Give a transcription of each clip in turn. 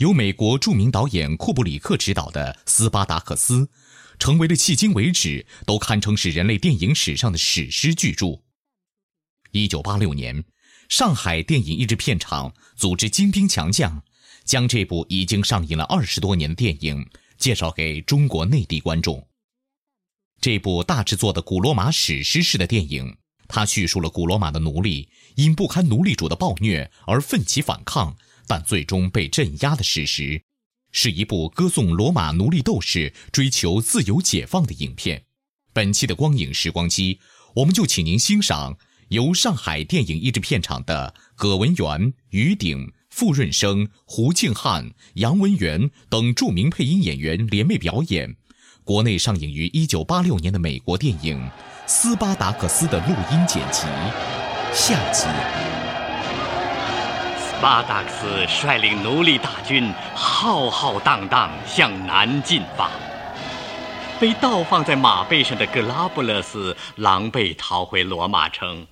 由美国著名导演库布里克执导的《斯巴达克斯》，成为了迄今为止都堪称是人类电影史上的史诗巨著。一九八六年，上海电影译制片厂组织精兵强将，将这部已经上映了二十多年的电影介绍给中国内地观众。这部大制作的古罗马史诗式的电影。它叙述了古罗马的奴隶因不堪奴隶主的暴虐而奋起反抗，但最终被镇压的事实，是一部歌颂罗马奴隶斗士追求自由解放的影片。本期的光影时光机，我们就请您欣赏由上海电影译制片厂的葛文元、于鼎、傅润生、胡静汉、杨文元等著名配音演员联袂表演，国内上映于一九八六年的美国电影。斯巴达克斯的录音剪辑，下集。巴达克斯率领奴隶大军浩浩荡荡向南进发，被倒放在马背上的格拉布勒斯狼狈逃回罗马城。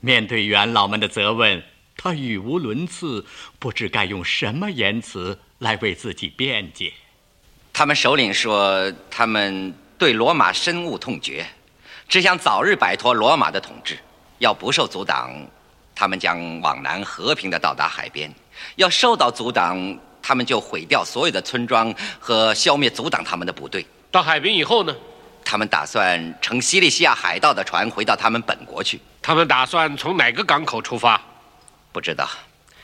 面对元老们的责问，他语无伦次，不知该用什么言辞来为自己辩解。他们首领说，他们对罗马深恶痛绝。只想早日摆脱罗马的统治，要不受阻挡，他们将往南和平地到达海边；要受到阻挡，他们就毁掉所有的村庄和消灭阻挡他们的部队。到海边以后呢？他们打算乘西里西亚海盗的船回到他们本国去。他们打算从哪个港口出发？不知道。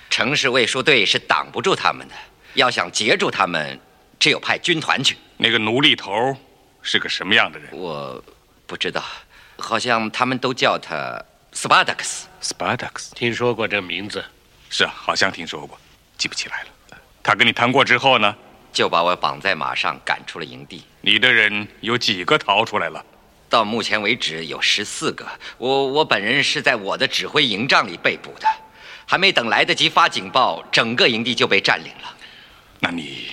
城市卫戍队是挡不住他们的。要想截住他们，只有派军团去。那个奴隶头是个什么样的人？我。不知道，好像他们都叫他斯巴达克斯。斯巴达克斯，听说过这名字？是啊，好像听说过，记不起来了。他跟你谈过之后呢？就把我绑在马上赶出了营地。你的人有几个逃出来了？到目前为止有十四个。我我本人是在我的指挥营帐里被捕的，还没等来得及发警报，整个营地就被占领了。那你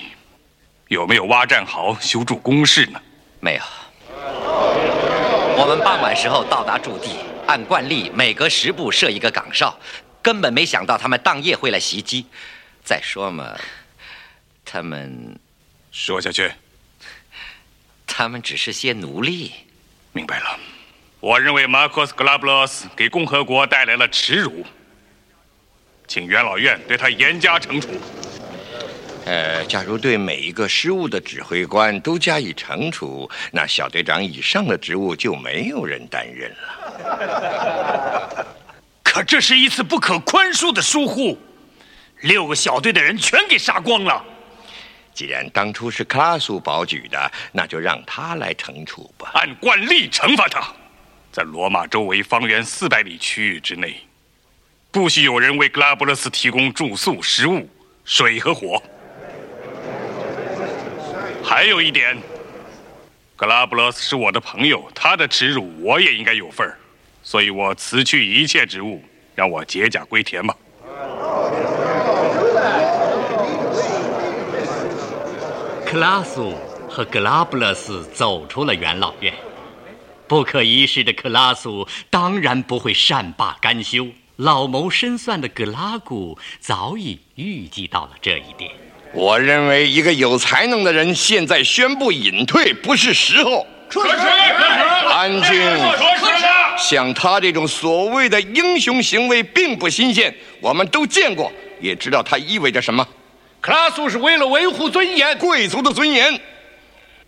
有没有挖战壕、修筑工事呢？没有。我们傍晚时候到达驻地，按惯例每隔十步设一个岗哨，根本没想到他们当夜会来袭击。再说嘛，他们说下去，他们只是些奴隶。明白了。我认为马克斯·格拉布罗斯给共和国带来了耻辱，请元老院对他严加惩处。呃，假如对每一个失误的指挥官都加以惩处，那小队长以上的职务就没有人担任了。可这是一次不可宽恕的疏忽，六个小队的人全给杀光了。既然当初是克拉苏保举的，那就让他来惩处吧。按惯例惩罚他，在罗马周围方圆四百里区域之内，不许有人为格拉布勒斯提供住宿、食物、水和火。还有一点，格拉布罗斯是我的朋友，他的耻辱我也应该有份儿，所以我辞去一切职务，让我解甲归田吧。克拉苏和格拉布勒斯走出了元老院，不可一世的克拉苏当然不会善罢甘休，老谋深算的格拉古早已预计到了这一点。我认为一个有才能的人现在宣布隐退不是时候。出去！安静！像他这种所谓的英雄行为并不新鲜，我们都见过，也知道它意味着什么。克拉苏是为了维护尊严，贵族的尊严。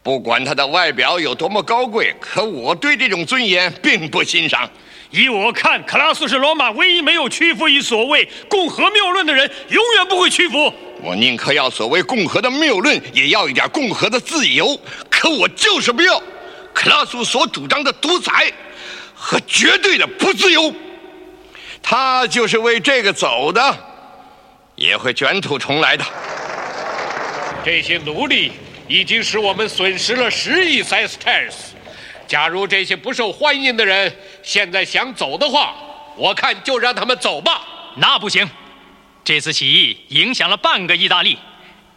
不管他的外表有多么高贵，可我对这种尊严并不欣赏。依我看，克拉苏是罗马唯一没有屈服于所谓共和谬论的人，永远不会屈服。我宁可要所谓共和的谬论，也要一点共和的自由。可我就是不要克拉苏所主张的独裁和绝对的不自由。他就是为这个走的，也会卷土重来的。这些奴隶。已经使我们损失了十亿塞斯泰斯。假如这些不受欢迎的人现在想走的话，我看就让他们走吧。那不行，这次起义影响了半个意大利。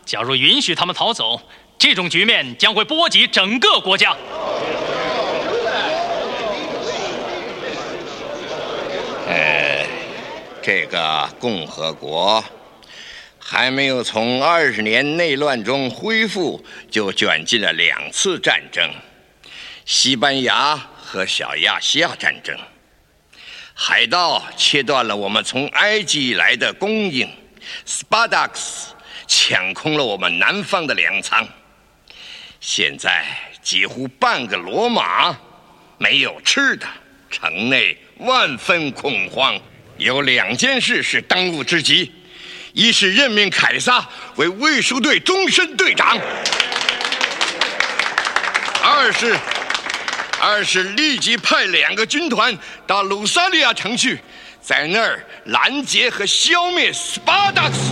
假如允许他们逃走，这种局面将会波及整个国家。呃，这个共和国。还没有从二十年内乱中恢复，就卷进了两次战争：西班牙和小亚细亚战争。海盗切断了我们从埃及来的供应，斯巴达克斯抢空了我们南方的粮仓。现在几乎半个罗马没有吃的，城内万分恐慌。有两件事是当务之急。一是任命凯撒为卫戍队终身队长，二是，二是立即派两个军团到鲁萨利亚城去，在那儿拦截和消灭斯巴达斯。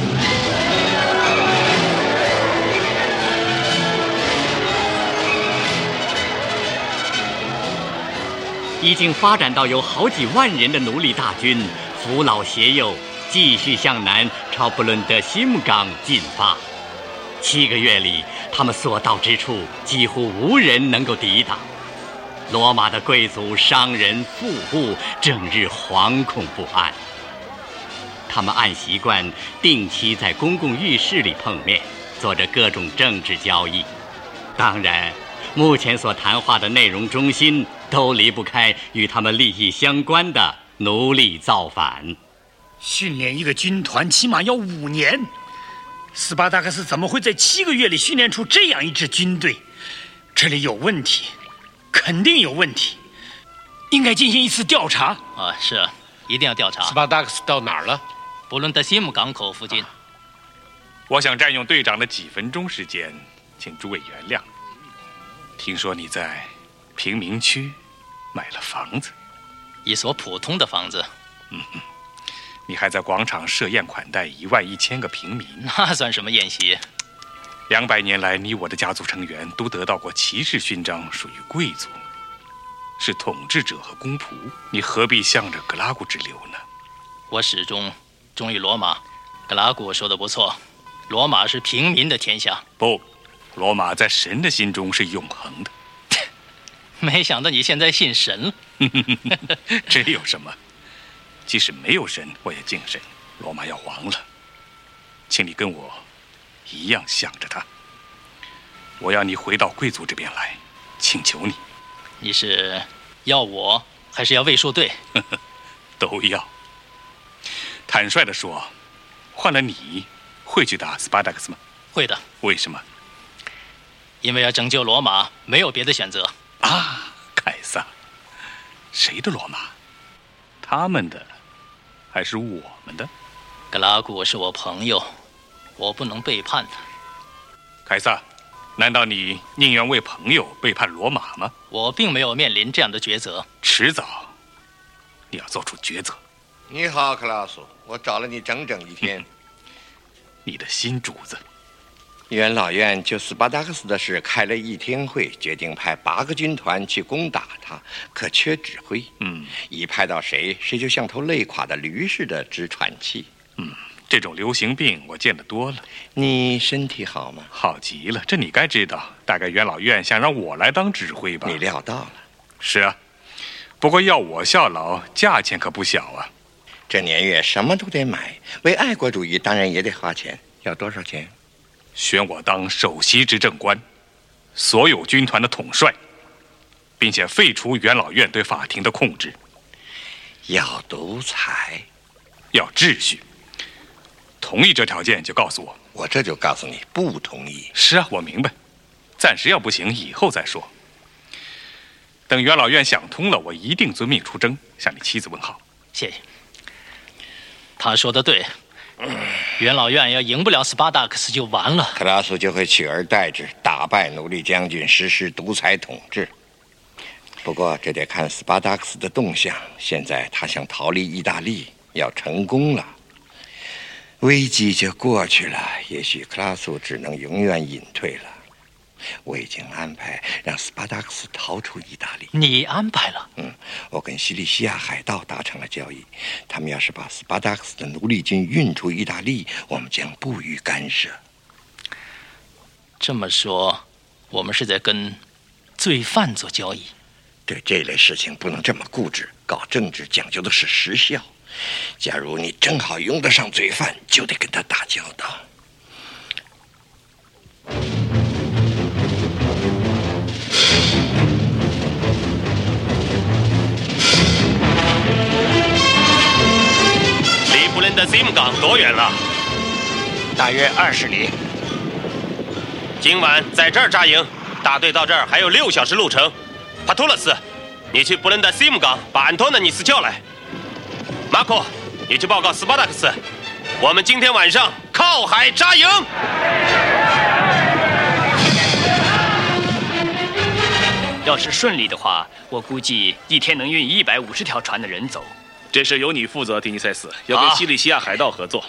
已经发展到有好几万人的奴隶大军，扶老携幼。继续向南朝布伦德西姆港进发。七个月里，他们所到之处几乎无人能够抵挡。罗马的贵族、商人、富户整日惶恐不安。他们按习惯定期在公共浴室里碰面，做着各种政治交易。当然，目前所谈话的内容中心都离不开与他们利益相关的奴隶造反。训练一个军团起码要五年，斯巴达克斯怎么会在七个月里训练出这样一支军队？这里有问题，肯定有问题，应该进行一次调查。啊，是啊，一定要调查。斯巴达克斯到哪儿了？布伦德西姆港口附近。我想占用队长的几分钟时间，请诸位原谅。听说你在贫民区买了房子，一所普通的房子。嗯。你还在广场设宴款待一万一千个平民，那算什么宴席？两百年来，你我的家族成员都得到过骑士勋章，属于贵族，是统治者和公仆。你何必向着格拉古之流呢？我始终忠于罗马。格拉古说的不错，罗马是平民的天下。不，罗马在神的心中是永恒的。没想到你现在信神了。这有什么？即使没有神，我也敬神。罗马要亡了，请你跟我一样想着他。我要你回到贵族这边来，请求你。你是要我，还是要卫戍队？都要。坦率地说，换了你，会去打斯巴达克斯吗？会的。为什么？因为要拯救罗马，没有别的选择。啊，凯撒，谁的罗马？他们的。还是我们的，格拉古是我朋友，我不能背叛他。凯撒，难道你宁愿为朋友背叛罗马吗？我并没有面临这样的抉择。迟早，你要做出抉择。你好，克拉苏，我找了你整整一天。你的新主子。元老院就斯巴达克斯的事开了一天会，决定派八个军团去攻打他，可缺指挥。嗯，一派到谁，谁就像头累垮的驴似的直喘气。嗯，这种流行病我见得多了。你身体好吗？好极了，这你该知道。大概元老院想让我来当指挥吧？你料到了。是啊，不过要我效劳，价钱可不小啊。这年月什么都得买，为爱国主义当然也得花钱。要多少钱？选我当首席执政官，所有军团的统帅，并且废除元老院对法庭的控制。要独裁，要秩序。同意这条件就告诉我，我这就告诉你不同意。是啊，我明白。暂时要不行，以后再说。等元老院想通了，我一定遵命出征，向你妻子问好。谢谢。他说的对，元老院要赢不了斯巴达克斯就完了。克拉苏就会取而代之，打败奴隶将军，实施独裁统治。不过这得看斯巴达克斯的动向。现在他想逃离意大利，要成功了，危机就过去了。也许克拉苏只能永远隐退了。我已经安排让斯巴达克斯逃出意大利。你安排了？嗯，我跟西里西亚海盗达成了交易，他们要是把斯巴达克斯的奴隶军运出意大利，我们将不予干涉。这么说，我们是在跟罪犯做交易。对这类事情不能这么固执，搞政治讲究的是实效。假如你正好用得上罪犯，就得跟他打交道。离布伦德 Sim 港多远了？大约二十里。今晚在这儿扎营，大队到这儿还有六小时路程。帕托勒斯，你去布伦德 Sim 港把安托纳尼斯叫来。马可，你去报告斯巴达克斯，我们今天晚上靠海扎营。要是顺利的话，我估计一天能运一百五十条船的人走。这事由你负责，迪尼塞斯，要跟西里西亚海盗合作。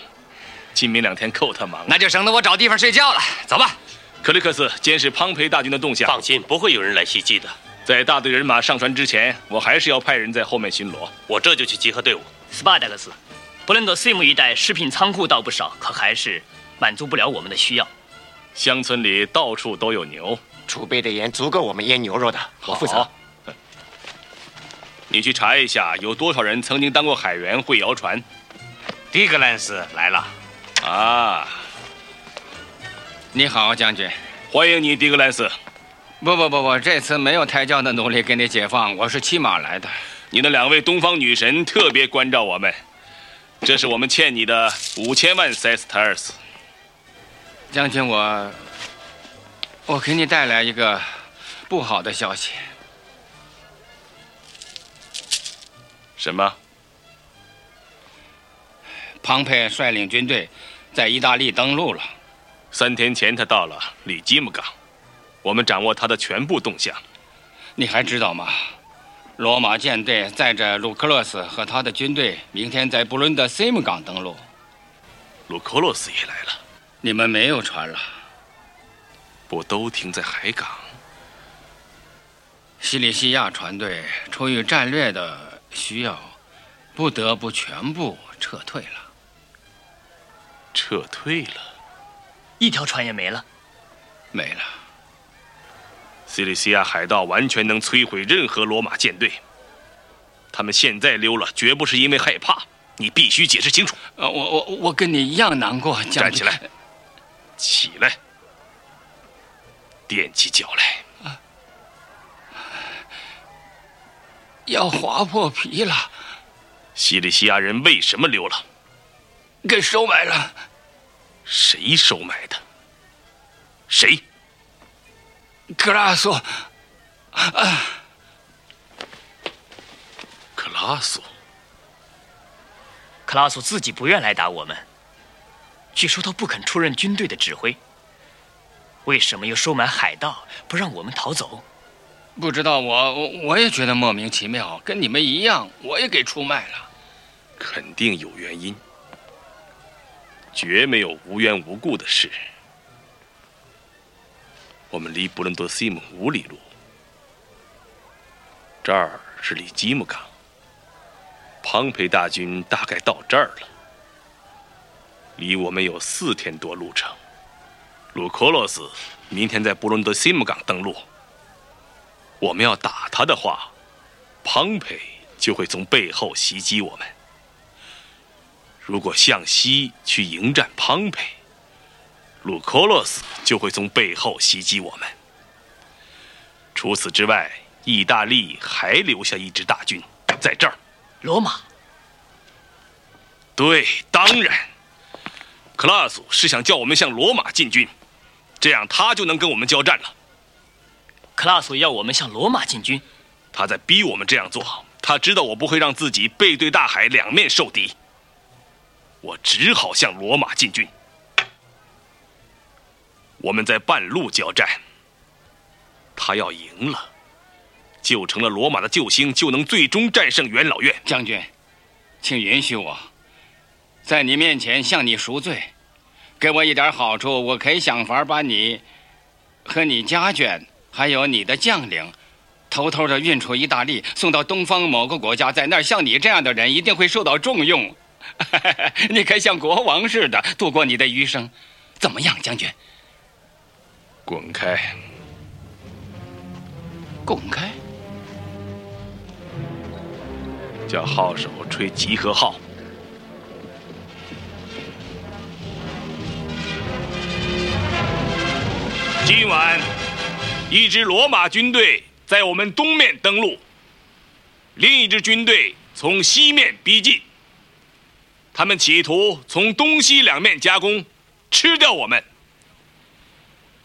今明两天够他忙了，那就省得我找地方睡觉了。走吧，克里克斯监视庞培大军的动向。放心，不会有人来袭击的。在大队人马上船之前，我还是要派人在后面巡逻。我这就去集合队伍。斯巴达克斯，布伦多 Sim 一带食品仓库倒不少，可还是满足不了我们的需要。乡村里到处都有牛，储备的盐足够我们腌牛肉的。我负责。你去查一下，有多少人曾经当过海员，会摇船？迪格兰斯来了。啊，你好，将军，欢迎你，迪格兰斯。不不不不，这次没有抬轿的奴隶给你解放，我是骑马来的。你的两位东方女神特别关照我们，这是我们欠你的五千万塞斯特尔斯。将军，我我给你带来一个不好的消息。什么？庞培率领军队在意大利登陆了。三天前他到了里基姆港，我们掌握他的全部动向。你还知道吗？罗马舰队载着卢克洛斯和他的军队，明天在布伦德西姆港登陆。卢克洛斯也来了。你们没有船了？不都停在海港？西里西亚船队出于战略的需要，不得不全部撤退了。撤退了，一条船也没了。没了。西里西亚海盗完全能摧毁任何罗马舰队。他们现在溜了，绝不是因为害怕。你必须解释清楚。呃，我我我跟你一样难过。站起来，起来，踮起脚来。啊，要划破皮了。西里西亚人为什么溜了？给收买了。谁收买的？谁？克拉索。啊，克拉索。克拉索自己不愿来打我们，据说他不肯出任军队的指挥。为什么又收买海盗，不让我们逃走？不知道，我我也觉得莫名其妙，跟你们一样，我也给出卖了。肯定有原因，绝没有无缘无故的事。我们离布伦多西姆五里路，这儿是里基姆港。庞培大军大概到这儿了，离我们有四天多路程。鲁科洛斯明天在布伦多西姆港登陆。我们要打他的话，庞培就会从背后袭击我们。如果向西去迎战庞培，鲁科洛斯就会从背后袭击我们。除此之外，意大利还留下一支大军在这儿。罗马，对，当然，克拉苏是想叫我们向罗马进军，这样他就能跟我们交战了。克拉苏要我们向罗马进军，他在逼我们这样做。他知道我不会让自己背对大海，两面受敌。我只好向罗马进军。我们在半路交战，他要赢了，就成了罗马的救星，就能最终战胜元老院。将军，请允许我，在你面前向你赎罪，给我一点好处，我可以想法把你和你家眷，还有你的将领，偷偷的运出意大利，送到东方某个国家，在那儿，像你这样的人一定会受到重用。你可以像国王似的度过你的余生，怎么样，将军？滚开！滚开！叫号手吹集合号。今晚，一支罗马军队在我们东面登陆，另一支军队从西面逼近。他们企图从东西两面夹攻，吃掉我们。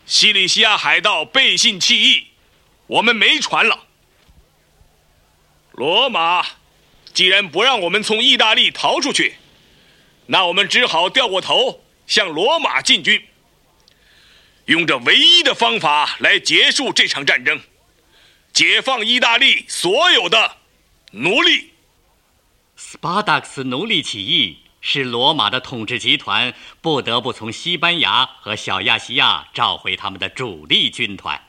西里西亚海盗背信弃义，我们没船了。罗马既然不让我们从意大利逃出去，那我们只好掉过头向罗马进军。用这唯一的方法来结束这场战争，解放意大利所有的奴隶。斯巴达克斯奴隶起义使罗马的统治集团不得不从西班牙和小亚细亚召回他们的主力军团。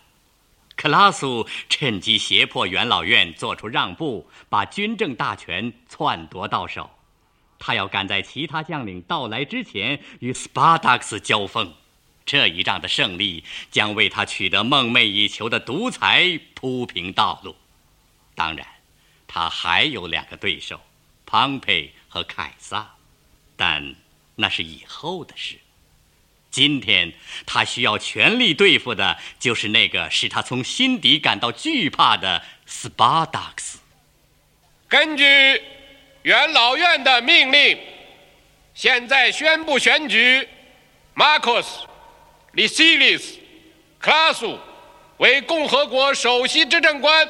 克拉苏趁机胁迫元老院做出让步，把军政大权篡夺到手。他要赶在其他将领到来之前与斯巴达克斯交锋。这一仗的胜利将为他取得梦寐以求的独裁铺平道路。当然，他还有两个对手，庞培和凯撒，但那是以后的事。今天他需要全力对付的就是那个使他从心底感到惧怕的斯巴达克斯。根据元老院的命令，现在宣布选举马库斯。利西利斯·克拉苏为共和国首席执政官，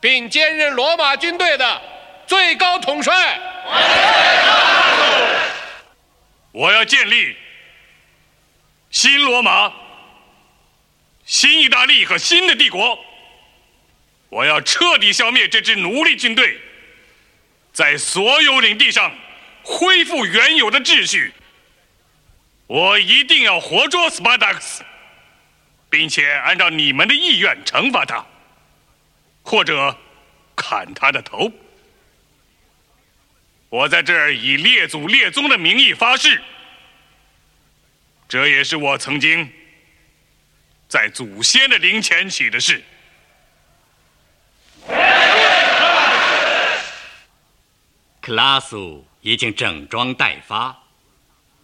并兼任罗马军队的最高统帅。我要建立新罗马、新意大利和新的帝国。我要彻底消灭这支奴隶军队，在所有领地上恢复原有的秩序。我一定要活捉斯巴达克斯，并且按照你们的意愿惩罚他，或者砍他的头。我在这儿以列祖列宗的名义发誓，这也是我曾经在祖先的灵前起的誓。克拉苏已经整装待发。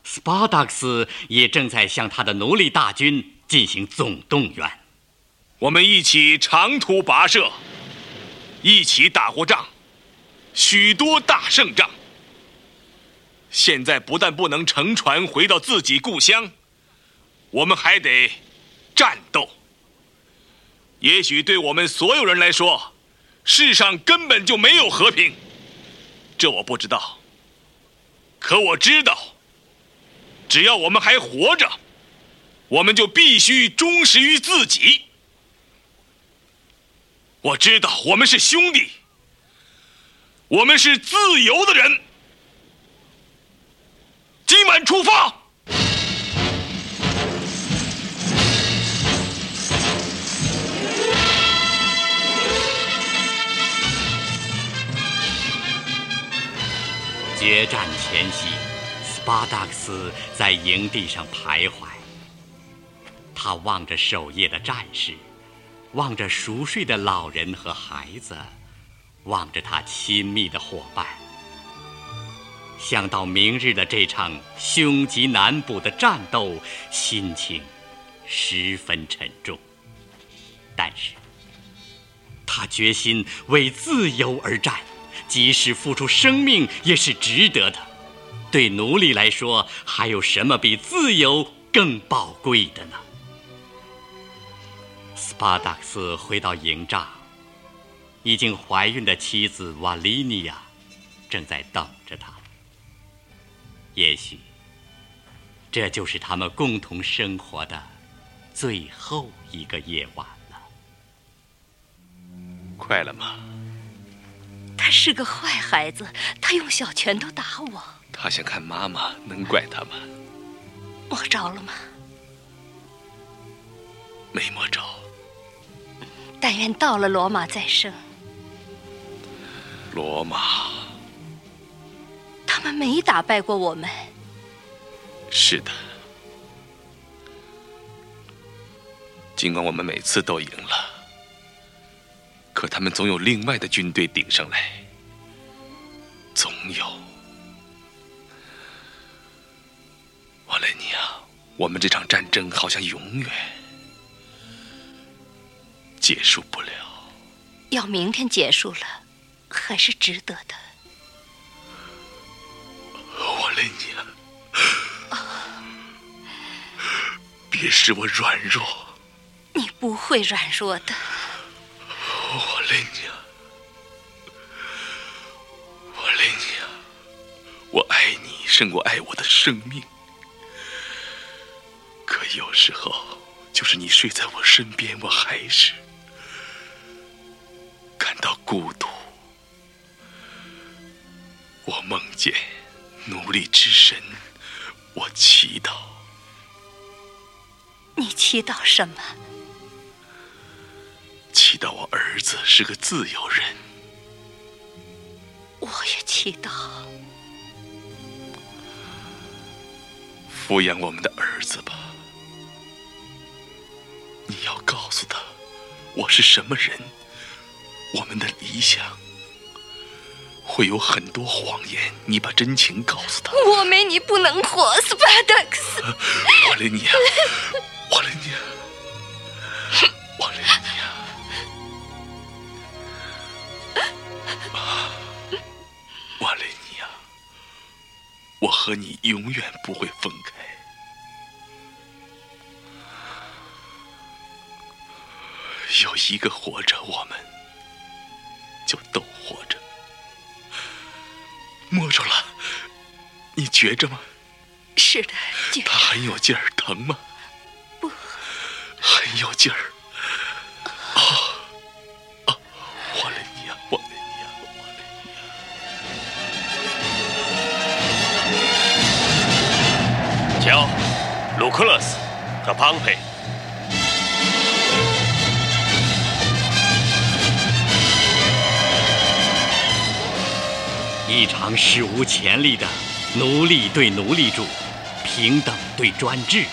斯巴达克斯也正在向他的奴隶大军进行总动员。我们一起长途跋涉，一起打过仗，许多大胜仗。现在不但不能乘船回到自己故乡，我们还得战斗。也许对我们所有人来说，世上根本就没有和平。这我不知道，可我知道。只要我们还活着，我们就必须忠实于自己。我知道我们是兄弟，我们是自由的人。今晚出发。决战前夕。斯巴达克斯在营地上徘徊，他望着守夜的战士，望着熟睡的老人和孩子，望着他亲密的伙伴。想到明日的这场凶吉难卜的战斗，心情十分沉重。但是，他决心为自由而战，即使付出生命也是值得的。对奴隶来说，还有什么比自由更宝贵的呢？斯巴达克斯回到营帐，已经怀孕的妻子瓦利尼亚正在等着他。也许，这就是他们共同生活的最后一个夜晚了。快了吗？他是个坏孩子，他用小拳头打我。他想看妈妈，能怪他吗？摸着了吗？没摸着。但愿到了罗马再生。罗马，他们没打败过我们。是的。尽管我们每次都赢了，可他们总有另外的军队顶上来。总有。瓦雷尼亚，我们这场战争好像永远。结束不了。要明天结束了，还是值得的。我雷尼亚，别使我软弱。你不会软弱的。我累你了，我雷尼亚，我爱你胜过爱我的生命。可有时候，就是你睡在我身边，我还是。感到孤独，我梦见奴隶之神，我祈祷。你祈祷什么？祈祷我儿子是个自由人。我也祈祷。抚养我们的儿子吧。你要告诉他，我是什么人。我们的理想会有很多谎言，你把真情告诉他。我没你不能活，斯巴达克斯。瓦雷尼亚，瓦雷尼亚，瓦雷尼亚，瓦雷尼亚，我和你永远不会分开。有一个活着，我们。就都活着，摸着了，你觉着吗？是的，觉他很有劲儿，疼吗？不，很有劲儿。啊啊！瓦雷尼亚，瓦雷尼亚，瓦雷尼亚。瞧，卢克勒斯和庞培。一场史无前例的奴隶对奴隶主、平等对专制、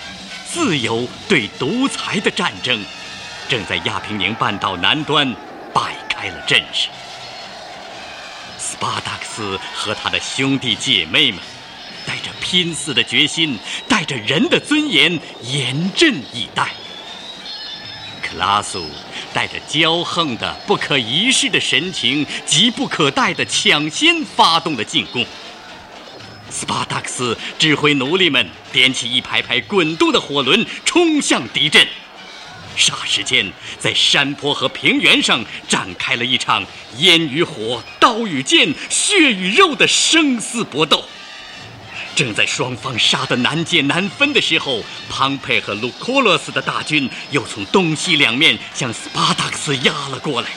自由对独裁的战争，正在亚平宁半岛南端摆开了阵势。斯巴达克斯和他的兄弟姐妹们，带着拼死的决心，带着人的尊严，严阵以待。拉苏。带着骄横的、不可一世的神情，急不可待地抢先发动了进攻。斯巴达克斯指挥奴隶们点起一排排滚动的火轮，冲向敌阵。霎时间，在山坡和平原上展开了一场烟与火、刀与剑、血与肉的生死搏斗。正在双方杀得难解难分的时候，庞培和卢库洛斯的大军又从东西两面向斯巴达克斯压了过来。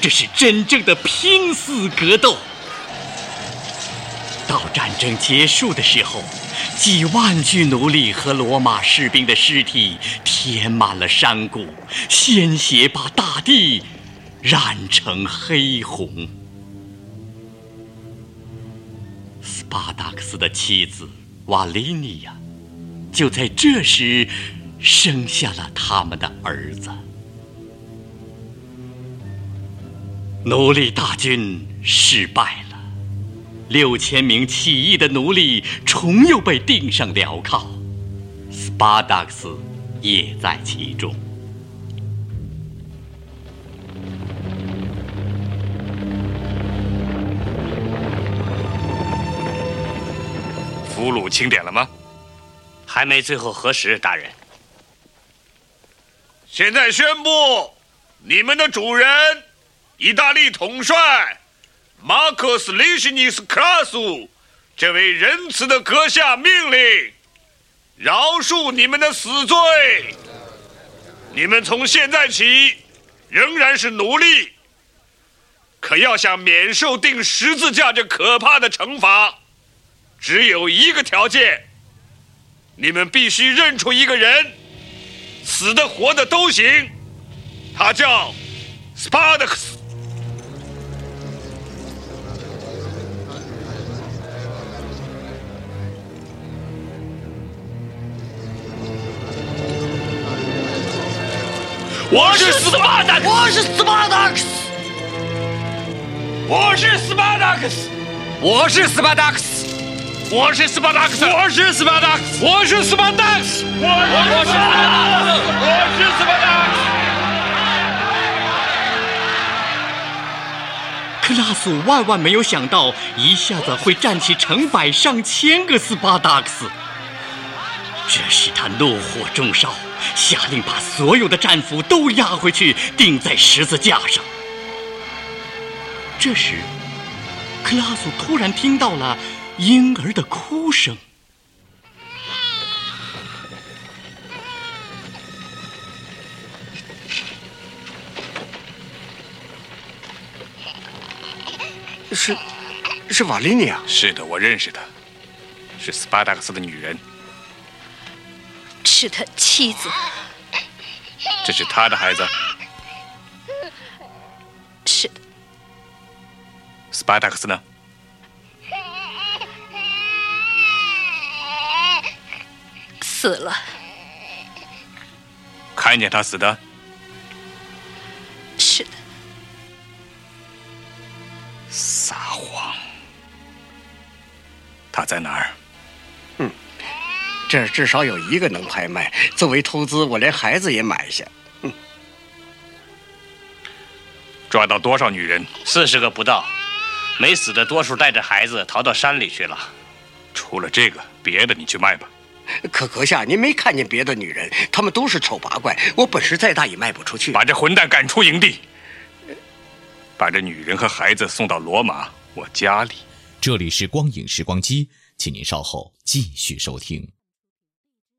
这是真正的拼死格斗。到战争结束的时候，几万具奴隶和罗马士兵的尸体填满了山谷，鲜血把大地染成黑红。巴达克斯的妻子瓦利尼亚，就在这时生下了他们的儿子。奴隶大军失败了，六千名起义的奴隶重又被钉上镣铐，斯巴达克斯也在其中。俘虏清点了吗？还没最后核实，大人。现在宣布，你们的主人，意大利统帅马克斯·利什尼斯·克拉苏，这位仁慈的阁下命令，饶恕你们的死罪。你们从现在起仍然是奴隶，可要想免受钉十字架这可怕的惩罚，只有一个条件：你们必须认出一个人。死的活的都行，他叫 Spartacus。我是斯巴达克，我是斯巴达克斯，我是斯巴达克斯，我是斯巴达克斯。我是斯巴达克斯，我是斯巴达克斯，我是斯巴达克斯，我我是斯巴达克斯，我是斯巴达克斯。克拉苏万万没有想到，一下子会站起成百上千个斯巴达克斯，这使他怒火中烧，下令把所有的战俘都押回去，钉在十字架上。这时，克拉苏突然听到了。婴儿的哭声，是是瓦利尼啊。是的，我认识她，是斯巴达克斯的女人，是他妻子。这是他的孩子。是的。斯巴达克斯呢？死了，看见他死的。是的，撒谎。他在哪儿？嗯，这儿至少有一个能拍卖。作为投资，我连孩子也买下。嗯，抓到多少女人？四十个不到，没死的多数带着孩子逃到山里去了。除了这个，别的你去卖吧。可阁下，您没看见别的女人？她们都是丑八怪，我本事再大也卖不出去。把这混蛋赶出营地，把这女人和孩子送到罗马我家里。这里是光影时光机，请您稍后继续收听。